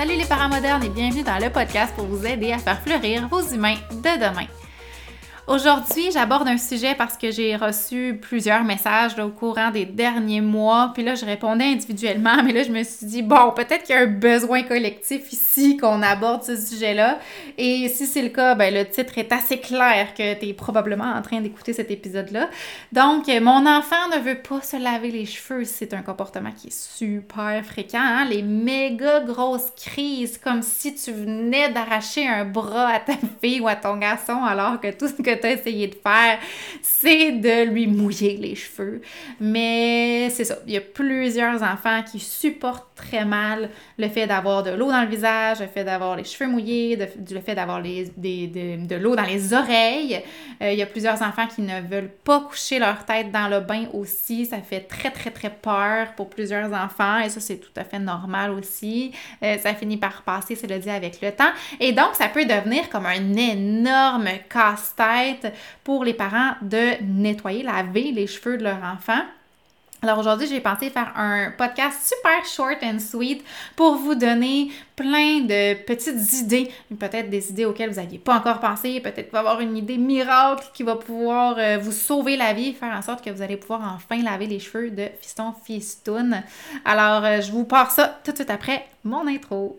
Salut les parents modernes et bienvenue dans le podcast pour vous aider à faire fleurir vos humains de demain. Aujourd'hui, j'aborde un sujet parce que j'ai reçu plusieurs messages au courant des derniers mois, puis là, je répondais individuellement, mais là, je me suis dit, bon, peut-être qu'il y a un besoin collectif ici qu'on aborde ce sujet-là. Et si c'est le cas, ben, le titre est assez clair que tu es probablement en train d'écouter cet épisode-là. Donc, mon enfant ne veut pas se laver les cheveux. C'est un comportement qui est super fréquent, hein? Les méga grosses crises, comme si tu venais d'arracher un bras à ta fille ou à ton garçon alors que tout ce que tu essayé de faire, c'est de lui mouiller les cheveux. Mais c'est ça, il y a plusieurs enfants qui supportent très mal le fait d'avoir de l'eau dans le visage, le fait d'avoir les cheveux mouillés, le fait d'avoir de, de l'eau dans les oreilles. Euh, il y a plusieurs enfants qui ne veulent pas coucher leur tête dans le bain aussi. Ça fait très, très, très peur pour plusieurs enfants et ça, c'est tout à fait normal aussi. Euh, ça finit par passer, c'est le dit, avec le temps. Et donc, ça peut devenir comme un énorme casse-tête pour les parents de nettoyer, laver les cheveux de leur enfant. Alors aujourd'hui, j'ai pensé faire un podcast super short and sweet pour vous donner plein de petites idées, peut-être des idées auxquelles vous n'aviez pas encore pensé, peut-être avoir une idée miracle qui va pouvoir euh, vous sauver la vie, faire en sorte que vous allez pouvoir enfin laver les cheveux de fiston fistoun. Alors, euh, je vous pars ça tout de suite après mon intro.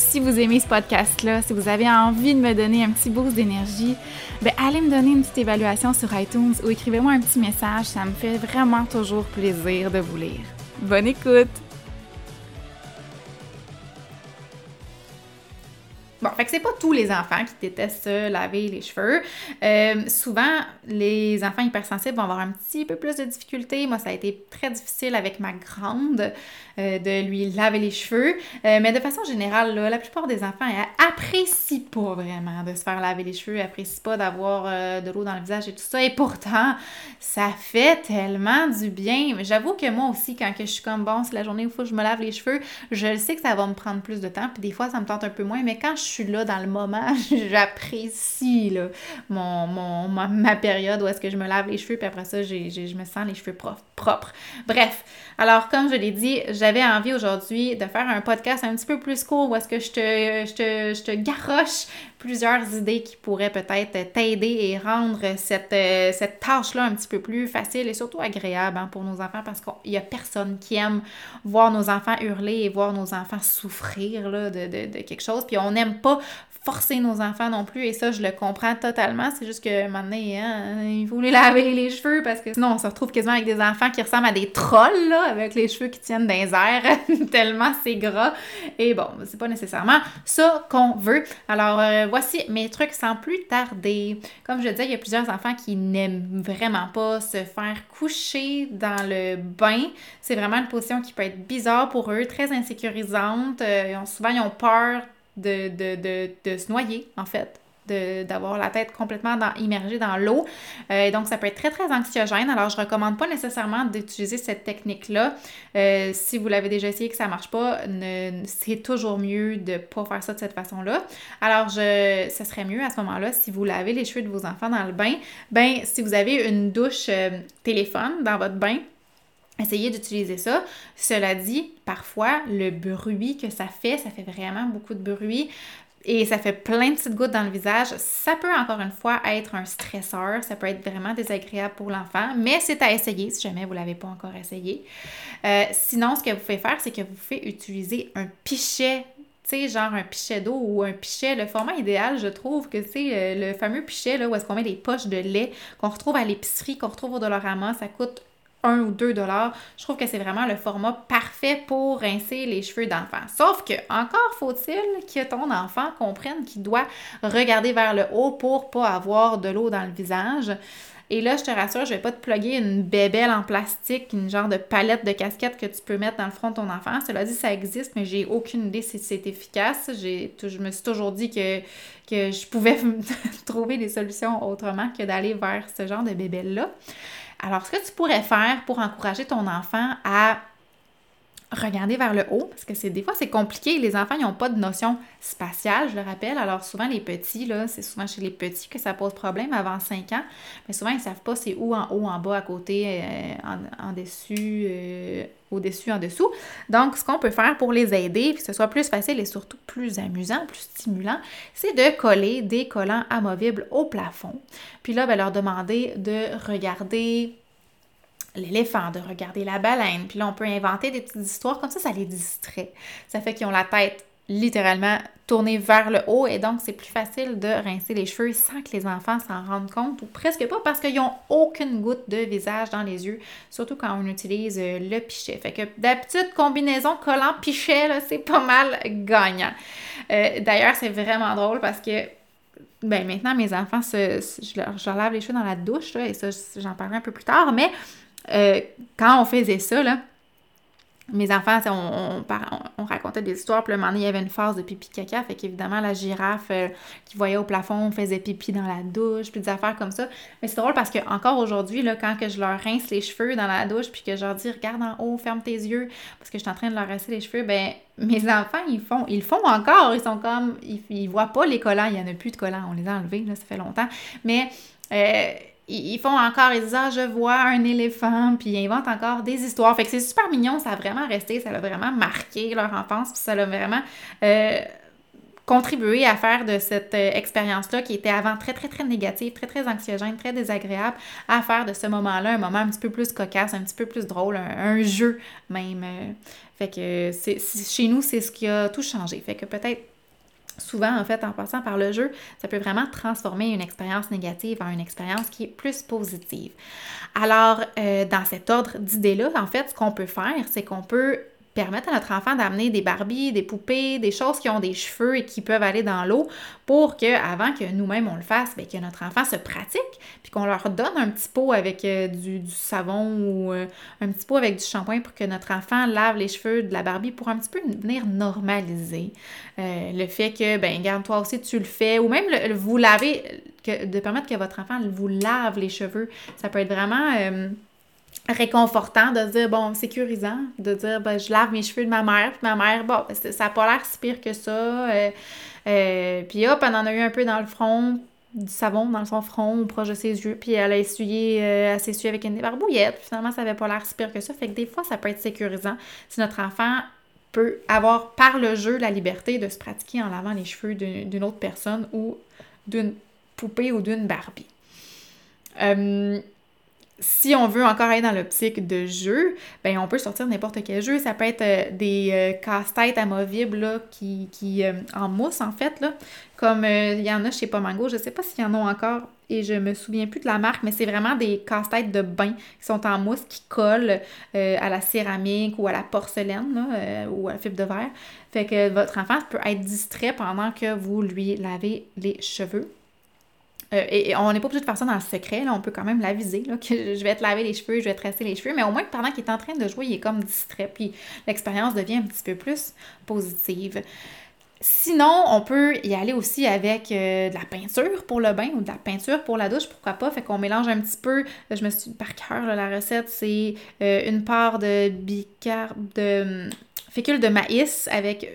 si vous aimez ce podcast-là, si vous avez envie de me donner un petit boost d'énergie, ben allez me donner une petite évaluation sur iTunes ou écrivez-moi un petit message. Ça me fait vraiment toujours plaisir de vous lire. Bonne écoute! Bon, fait que c'est pas tous les enfants qui détestent laver les cheveux. Euh, souvent, les enfants hypersensibles vont avoir un petit peu plus de difficultés. Moi, ça a été très difficile avec ma grande euh, de lui laver les cheveux. Euh, mais de façon générale, la plupart des enfants apprécient pas vraiment de se faire laver les cheveux, apprécient pas d'avoir de l'eau dans le visage et tout ça. Et pourtant, ça fait tellement du bien. J'avoue que moi aussi, quand je suis comme bon, c'est la journée où il faut que je me lave les cheveux, je sais que ça va me prendre plus de temps. Puis des fois, ça me tente un peu moins. Mais quand je suis là dans le moment, j'apprécie mon, mon, ma, période où est-ce que je me lave les cheveux, puis après ça, je me sens les cheveux propres. Bref, alors comme je l'ai dit, j'avais envie aujourd'hui de faire un podcast un petit peu plus court où est-ce que je te, je te, je te garoche plusieurs idées qui pourraient peut-être t'aider et rendre cette, cette tâche-là un petit peu plus facile et surtout agréable hein, pour nos enfants parce qu'il n'y a personne qui aime voir nos enfants hurler et voir nos enfants souffrir là, de, de, de quelque chose. Puis on n'aime pas forcer nos enfants non plus, et ça, je le comprends totalement. C'est juste que maintenant, hein, il faut les laver les cheveux parce que sinon, on se retrouve quasiment avec des enfants qui ressemblent à des trolls, là, avec les cheveux qui tiennent dans les airs, tellement c'est gras. Et bon, c'est pas nécessairement ça qu'on veut. Alors, euh, voici mes trucs sans plus tarder. Comme je disais, il y a plusieurs enfants qui n'aiment vraiment pas se faire coucher dans le bain. C'est vraiment une position qui peut être bizarre pour eux, très insécurisante. Euh, souvent, ils ont peur de, de, de, de se noyer, en fait d'avoir la tête complètement immergée dans l'eau. Euh, donc, ça peut être très, très anxiogène. Alors, je ne recommande pas nécessairement d'utiliser cette technique-là. Euh, si vous l'avez déjà essayé et que ça ne marche pas, c'est toujours mieux de ne pas faire ça de cette façon-là. Alors, je, ça serait mieux à ce moment-là, si vous lavez les cheveux de vos enfants dans le bain, ben si vous avez une douche euh, téléphone dans votre bain, Essayez d'utiliser ça. Cela dit, parfois, le bruit que ça fait, ça fait vraiment beaucoup de bruit et ça fait plein de petites gouttes dans le visage. Ça peut encore une fois être un stresseur, ça peut être vraiment désagréable pour l'enfant, mais c'est à essayer si jamais vous ne l'avez pas encore essayé. Euh, sinon, ce que vous pouvez faire, c'est que vous pouvez utiliser un pichet tu sais, genre un pichet d'eau ou un pichet. Le format idéal, je trouve que c'est euh, le fameux pichet là, où est-ce qu'on met des poches de lait qu'on retrouve à l'épicerie, qu'on retrouve au Dollarama. Ça coûte 1 ou 2 dollars. Je trouve que c'est vraiment le format parfait pour rincer les cheveux d'enfant. Sauf que, encore faut-il que ton enfant comprenne qu'il doit regarder vers le haut pour pas avoir de l'eau dans le visage. Et là, je te rassure, je vais pas te plugger une bébelle en plastique, une genre de palette de casquette que tu peux mettre dans le front de ton enfant. Cela dit, ça existe, mais j'ai aucune idée si c'est efficace. Je me suis toujours dit que, que je pouvais trouver des solutions autrement que d'aller vers ce genre de bébelle-là. Alors, ce que tu pourrais faire pour encourager ton enfant à regarder vers le haut, parce que c'est des fois c'est compliqué. Les enfants, n'ont pas de notion spatiale, je le rappelle. Alors souvent les petits, là, c'est souvent chez les petits que ça pose problème avant 5 ans. Mais souvent, ils ne savent pas c'est où en haut, en bas, à côté, euh, en, dessus, euh, au-dessus, en dessous. Donc, ce qu'on peut faire pour les aider, que ce soit plus facile et surtout plus amusant, plus stimulant, c'est de coller des collants amovibles au plafond. Puis là, ben, leur demander de regarder l'éléphant, de regarder la baleine. Puis là, on peut inventer des petites histoires comme ça, ça les distrait. Ça fait qu'ils ont la tête littéralement tournée vers le haut et donc c'est plus facile de rincer les cheveux sans que les enfants s'en rendent compte ou presque pas parce qu'ils n'ont aucune goutte de visage dans les yeux, surtout quand on utilise euh, le pichet. Fait que d'habitude, combinaison collant-pichet, c'est pas mal gagnant. Euh, d'ailleurs, c'est vraiment drôle parce que ben maintenant, mes enfants, se, je, leur, lave les cheveux dans la douche, et ça, j'en parlerai un peu plus tard, mais euh, quand on faisait ça, là, mes enfants, on, on, racontait des histoires, puis le moment il y avait une phase de pipi caca, fait qu'évidemment, la girafe euh, qui voyait au plafond faisait pipi dans la douche, puis des affaires comme ça. Mais c'est drôle parce que encore aujourd'hui, quand que je leur rince les cheveux dans la douche, puis que je leur dis regarde en haut, ferme tes yeux, parce que je suis en train de leur rincer les cheveux, ben mes enfants, ils font, ils font encore, ils sont comme, ils, ils voient pas les collants, il y en a plus de collants, on les a enlevés, là, ça fait longtemps, mais... Euh, ils font encore, ils disent Ah, je vois un éléphant, puis ils inventent encore des histoires. Fait que c'est super mignon, ça a vraiment resté, ça a vraiment marqué leur enfance, puis ça a vraiment euh, contribué à faire de cette euh, expérience-là qui était avant très, très, très négative, très, très anxiogène, très désagréable, à faire de ce moment-là un moment un petit peu plus cocasse, un petit peu plus drôle, un, jeu même. Fait que c'est, chez nous, c'est ce qui a tout changé. Fait que peut-être souvent, en fait, en passant par le jeu, ça peut vraiment transformer une expérience négative en une expérience qui est plus positive. Alors, euh, dans cet ordre d'idées-là, en fait, ce qu'on peut faire, c'est qu'on peut permettre à notre enfant d'amener des Barbies, des poupées, des choses qui ont des cheveux et qui peuvent aller dans l'eau pour que, avant que nous-mêmes on le fasse, bien, que notre enfant se pratique, puis qu'on leur donne un petit pot avec euh, du, savon ou euh, un petit pot avec du shampoing pour que notre enfant lave les cheveux de la Barbie pour un petit peu venir normaliser euh, le fait que, ben, garde toi aussi tu le fais, ou même vous laver, que, de permettre que votre enfant vous lave les cheveux, ça peut être vraiment réconfortant de dire, bon, sécurisant, de dire, ben, je lave mes cheveux de ma mère, puis ma mère, bon, ben, ça n'a pas l'air si pire que ça. Euh, euh, puis hop, elle en a eu un peu dans le front, du savon dans son front, proche de ses yeux, puis elle a essuyé, euh, elle s'est avec une débarbouillette, finalement, ça n'avait pas l'air si pire que ça. Fait que des fois, ça peut être sécurisant si notre enfant peut avoir par le jeu la liberté de se pratiquer en lavant les cheveux d'une autre personne ou d'une poupée ou d'une Barbie si on veut encore aller dans l'optique de jeu, ben on peut sortir n'importe quel jeu. Ça peut être euh, des euh, casse-têtes amovibles là, qui, qui euh, en mousse en fait, là, comme il y en a chez Pomango. Je sais pas s'il y en a encore et je me souviens plus de la marque, mais c'est vraiment des casse-têtes de bain qui sont en mousse, qui collent à la céramique ou à la porcelaine là, ou à la fibre de verre. Fait que votre enfant peut être distrait pendant que vous lui lavez les cheveux. Euh, et, on n'est pas obligé de faire ça dans le secret, là, on peut quand même l'aviser, là, que je vais te laver les cheveux, je vais te tresser les cheveux, mais au moins pendant qu'il est en train de jouer, il est comme distrait, puis l'expérience devient un petit peu plus positive. Sinon, on peut y aller aussi avec euh, de la peinture pour le bain ou de la peinture pour la douche, pourquoi pas. Fait qu'on mélange un petit peu, je me suis par cœur, la recette, c'est euh, une part de bicarb, de hum, fécule de maïs avec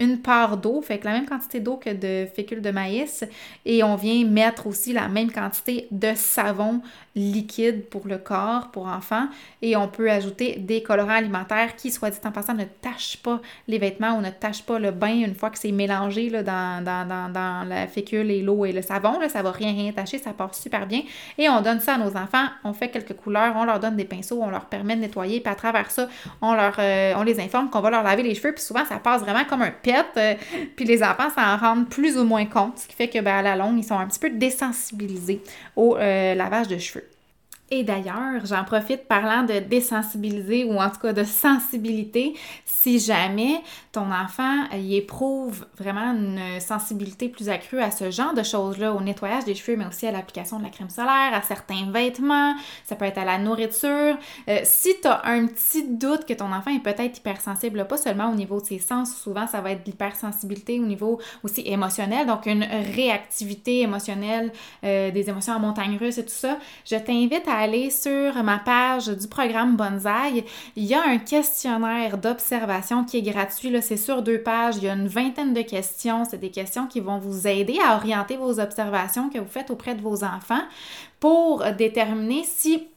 une part d'eau, fait que la même quantité d'eau que de fécule de maïs, et on vient mettre aussi la même quantité de savon liquide pour le corps, pour enfants. Et on peut ajouter des colorants alimentaires qui, soit dit en passant, ne tachent pas les vêtements ou ne tachent pas le bain une fois que c'est mélangé là, dans, dans, la fécule et l'eau et le savon. Là, ça va rien, rien tacher, ça part super bien. Et on donne ça à nos enfants, on fait quelques couleurs, on leur donne des pinceaux, on leur permet de nettoyer, puis à travers ça, on, leur, euh, on les informe qu'on va leur laver les cheveux, puis souvent ça passe vraiment comme un pet, euh, puis les enfants s'en rendent plus ou moins compte, ce qui fait que ben, à la longue, ils sont un petit peu désensibilisés au euh, lavage de cheveux. Et d'ailleurs, j'en profite parlant de désensibiliser ou en tout cas de sensibilité. Si jamais ton enfant y éprouve vraiment une sensibilité plus accrue à ce genre de choses-là, au nettoyage des cheveux, mais aussi à l'application de la crème solaire, à certains vêtements, ça peut être à la nourriture. Euh, si tu as un petit doute que ton enfant est peut-être hypersensible, pas seulement au niveau de ses sens, souvent ça va être de l'hypersensibilité au niveau aussi émotionnel, donc une réactivité émotionnelle, euh, des émotions en montagne russe et tout ça, je t'invite à aller sur ma page du programme Bonsaï, il y a un questionnaire d'observation qui est gratuit. C'est sur deux pages. Il y a une vingtaine de questions. C'est des questions qui vont vous aider à orienter vos observations que vous faites auprès de vos enfants pour déterminer si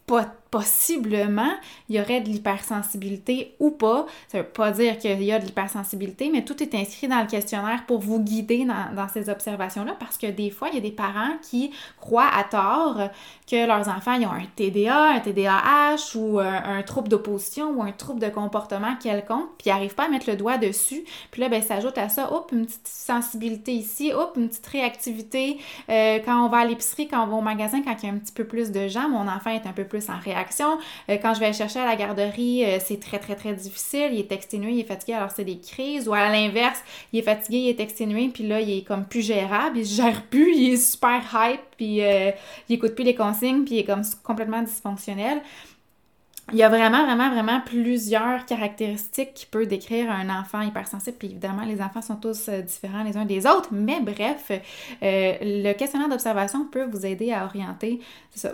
possiblement il y aurait de l'hypersensibilité ou pas. Ça ne veut pas dire qu'il y a de l'hypersensibilité, mais tout est inscrit dans le questionnaire pour vous guider dans, ces observations-là parce que des fois, il y a des parents qui croient à tort que leurs enfants ont un TDA, un TDAH ou un, trouble d'opposition ou un trouble de comportement quelconque, puis ils n'arrivent pas à mettre le doigt dessus. Puis là, ben, s'ajoute à ça, hop, une petite sensibilité ici, hop, une petite réactivité euh, quand on va à l'épicerie, quand on va au magasin, quand il y a un petit peu plus de gens, mon enfant est un peu plus en réaction. Euh, quand je vais chercher à la garderie, euh, c'est très, très, très difficile. Il est exténué, il est fatigué, alors c'est des crises. Ou à l'inverse, il est fatigué, il est exténué, puis là, il est comme plus gérable, il se gère plus, il est super hype, puis euh, il écoute plus les consignes, puis il est comme complètement dysfonctionnel il y a vraiment, vraiment, vraiment plusieurs caractéristiques qui peuvent décrire un enfant hypersensible. Puis évidemment, les enfants sont tous euh, différents les uns des autres. Mais bref, euh, le questionnaire d'observation peut vous aider à orienter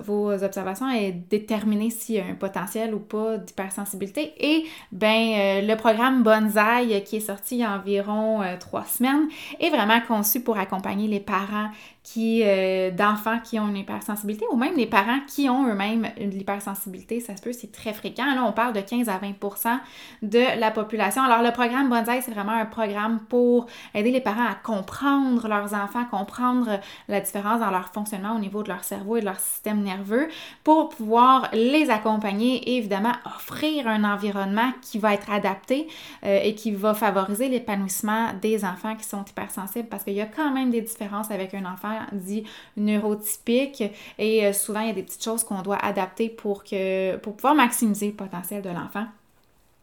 vos observations et déterminer s'il y a un potentiel ou pas d'hypersensibilité. Et ben, euh, le programme Bonsaï qui est sorti il y a environ trois semaines est vraiment conçu pour accompagner les parents qui euh, d'enfants qui ont une hypersensibilité ou même les parents qui ont eux-mêmes de l'hypersensibilité, ça se peut, c'est très fréquent. Là, on parle de 15 à 20% de la population. Alors, le programme Bonsaï, c'est vraiment un programme pour aider les parents à comprendre leurs enfants, comprendre la différence dans leur fonctionnement au niveau de leur cerveau et de leur système nerveux pour pouvoir les accompagner et évidemment offrir un environnement qui va être adapté euh, et qui va favoriser l'épanouissement des enfants qui sont hypersensibles parce qu'il y a quand même des différences avec un enfant dit neurotypique et euh, souvent il y a des petites choses qu'on doit adapter pour, que, pour pouvoir maximiser le potentiel de l'enfant.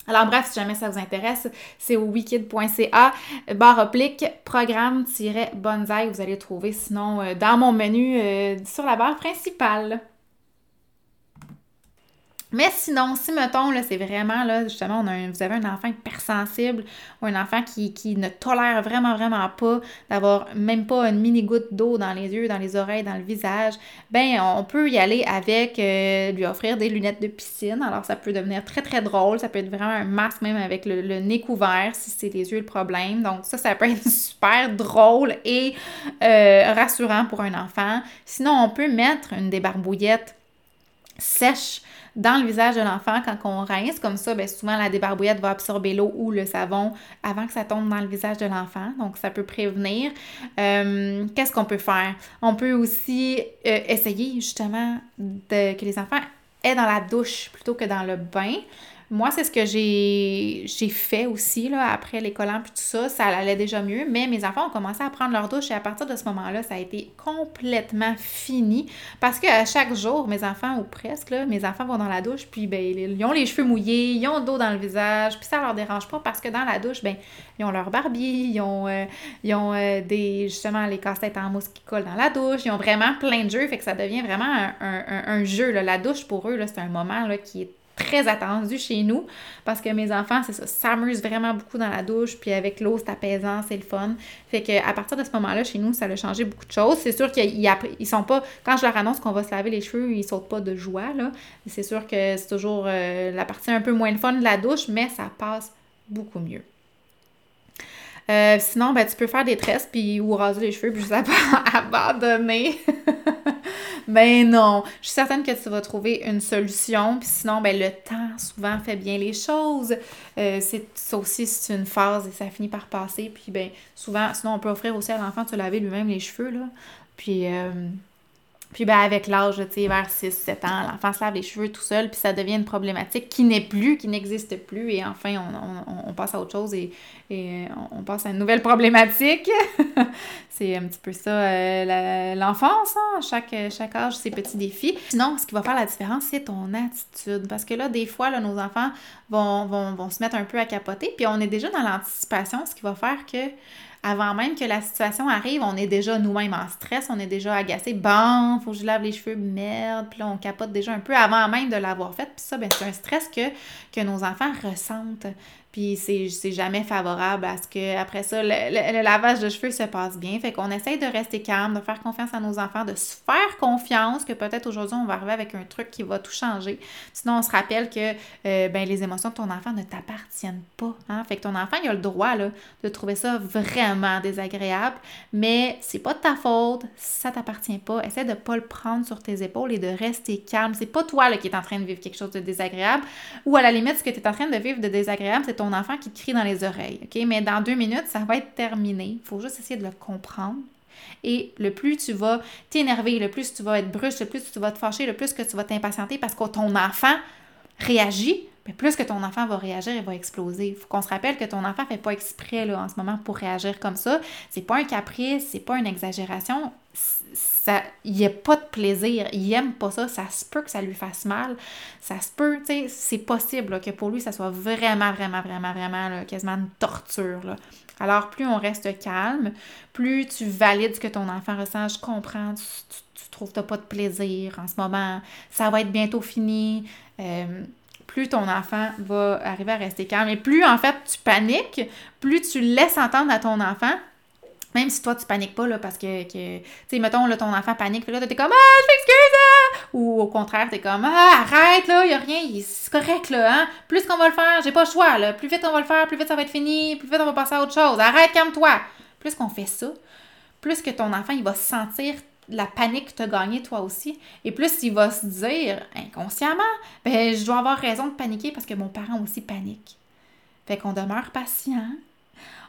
Alors bref, si jamais ça vous intéresse, c'est au wikid.ca, barre oblique, programme-bonsaï, vous allez trouver sinon euh, dans mon menu euh, sur la barre principale. Mais sinon, si mettons, là, c'est vraiment, là, justement, on a vous avez un enfant hypersensible ou un enfant qui, ne tolère vraiment, vraiment pas d'avoir même pas une mini goutte d'eau dans les yeux, dans les oreilles, dans le visage, ben on peut y aller avec euh, lui offrir des lunettes de piscine. Alors, ça peut devenir très, très drôle. Ça peut être vraiment un masque même avec le, nez couvert si c'est les yeux le problème. Donc, ça, ça peut être super drôle et euh, rassurant pour un enfant. Sinon, on peut mettre une débarbouillette sèche dans le visage de l'enfant quand on rince. Comme ça, bien, souvent la débarbouillette va absorber l'eau ou le savon avant que ça tombe dans le visage de l'enfant. Donc, ça peut prévenir. Euh, qu'est-ce qu'on peut faire? On peut aussi euh, essayer justement de, que les enfants aient dans la douche plutôt que dans le bain. Moi, c'est ce que j'ai fait aussi, là, après les collants puis tout ça, ça allait déjà mieux, mais mes enfants ont commencé à prendre leur douche et à partir de ce moment-là, ça a été complètement fini parce qu'à chaque jour, mes enfants, ou presque, mes enfants vont dans la douche, puis ben, ils ont les cheveux mouillés, ils ont d'eau dans le visage, puis ça leur dérange pas parce que dans la douche, ben, ils ont leur barbie, ils ont, euh, euh, des, justement, les casse-têtes en mousse qui collent dans la douche, ils ont vraiment plein de jeux, fait que ça devient vraiment un, jeu. La douche, pour eux, c'est un moment, là, qui est très attendu chez nous parce que mes enfants, c'est ça, s'amusent vraiment beaucoup dans la douche, puis avec l'eau, c'est apaisant, c'est le fun. Fait que à partir de ce moment-là, chez nous, ça a changé beaucoup de choses. C'est sûr qu'ils ils sont pas, quand je leur annonce qu'on va se laver les cheveux, ils sautent pas de joie, là. C'est sûr que c'est toujours euh, la partie un peu moins le fun de la douche, mais ça passe beaucoup mieux. Euh, sinon, ben, tu peux faire des tresses puis ou raser les cheveux puis juste abandonner. ben non, je suis certaine que tu vas trouver une solution. Puis sinon, ben le temps souvent fait bien les choses. Euh, c'est ça aussi, c'est une phase et ça finit par passer. Puis ben souvent, sinon on peut offrir aussi à l'enfant de se laver lui-même les cheveux là. Puis euh, puis ben, avec l'âge, tu sais, vers 6-7 ans, l'enfant se lave les cheveux tout seul, puis ça devient une problématique qui n'est plus, qui n'existe plus, et enfin, on, passe à autre chose et, on passe à une nouvelle problématique. c'est un petit peu ça, euh, l'enfance, hein? chaque, chaque âge, ses petits défis. Sinon, ce qui va faire la différence, c'est ton attitude, parce que là, des fois, là, nos enfants vont, vont, vont se mettre un peu à capoter, puis on est déjà dans l'anticipation, ce qui va faire que avant même que la situation arrive, on est déjà nous-mêmes en stress, on est déjà agacé. Bon, faut que je lave les cheveux, merde. Puis là, on capote déjà un peu avant même de l'avoir fait. Puis ça, ben, c'est un stress que, que nos enfants ressentent. Puis c'est jamais favorable à ce que, après ça, le, lavage de cheveux se passe bien. Fait qu'on essaye de rester calme, de faire confiance à nos enfants, de se faire confiance que peut-être aujourd'hui, on va arriver avec un truc qui va tout changer. Sinon, on se rappelle que euh, ben, les émotions de ton enfant ne t'appartiennent pas. Hein? Fait que ton enfant, il a le droit là, de trouver ça vraiment désagréable, mais c'est pas de ta faute, ça t'appartient pas. Essaie de pas le prendre sur tes épaules et de rester calme. C'est pas toi là, qui est en train de vivre quelque chose de désagréable. Ou à la limite, ce que tu es en train de vivre de désagréable, c'est ton enfant qui te crie dans les oreilles, OK? Mais dans deux minutes, ça va être terminé. Il faut juste essayer de le comprendre. Et le plus tu vas t'énerver, le plus tu vas être brusque, le plus tu vas te fâcher, le plus que tu vas t'impatienter parce que ton enfant réagit, mais plus que ton enfant va réagir, il va exploser. Il faut qu'on se rappelle que ton enfant ne fait pas exprès là, en ce moment pour réagir comme ça. C'est pas un caprice, c'est pas une exagération ça, il n'y a pas de plaisir, il aime pas ça, ça se peut que ça lui fasse mal, ça se peut, tu sais, c'est possible que pour lui, ça soit vraiment, vraiment, vraiment, vraiment quasiment une torture. Là. Alors, plus on reste calme, plus tu valides ce que ton enfant ressent, je comprends, tu, tu, trouves que pas de plaisir en ce moment, ça va être bientôt fini. Euh, plus ton enfant va arriver à rester calme et plus en fait tu paniques, plus tu laisses entendre à ton enfant même si toi, tu paniques pas, là, parce que, tu sais, mettons, là, ton enfant panique, là, t'es comme, ah, je m'excuse, hein! Ou au contraire, t'es comme, ah, arrête, là, y a rien, c'est correct, là, hein? Plus qu'on va le faire, j'ai pas le choix, là. Plus vite on va le faire, plus vite ça va être fini, plus vite on va passer à autre chose. Arrête, calme-toi. Plus qu'on fait ça, plus que ton enfant, il va sentir la panique as gagnée toi aussi. Et plus il va se dire inconsciemment, ben je dois avoir raison de paniquer parce que mon parent aussi panique. Fait qu'on demeure patient,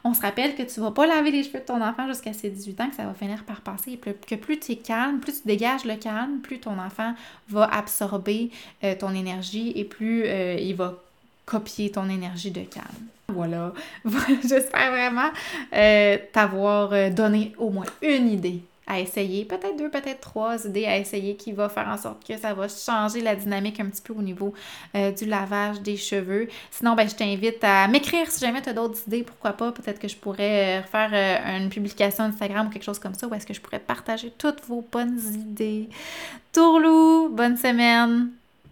on se rappelle que tu vas pas laver les cheveux de ton enfant jusqu'à ses 18 ans, que ça va finir par passer. Et que plus tu es calme, plus tu dégages le calme, plus ton enfant va absorber euh, ton énergie et plus euh, il va copier ton énergie de calme. Voilà. J'espère vraiment euh, t'avoir donné au moins une idée à essayer, peut-être deux, peut-être trois idées à essayer qui va faire en sorte que ça va changer la dynamique un petit peu au niveau euh, du lavage des cheveux. Sinon, ben, je t'invite à m'écrire si jamais tu as d'autres idées, pourquoi pas. Peut-être que je pourrais euh, faire euh, une publication Instagram ou quelque chose comme ça où est-ce que je pourrais partager toutes vos bonnes idées. Tourlou, bonne semaine!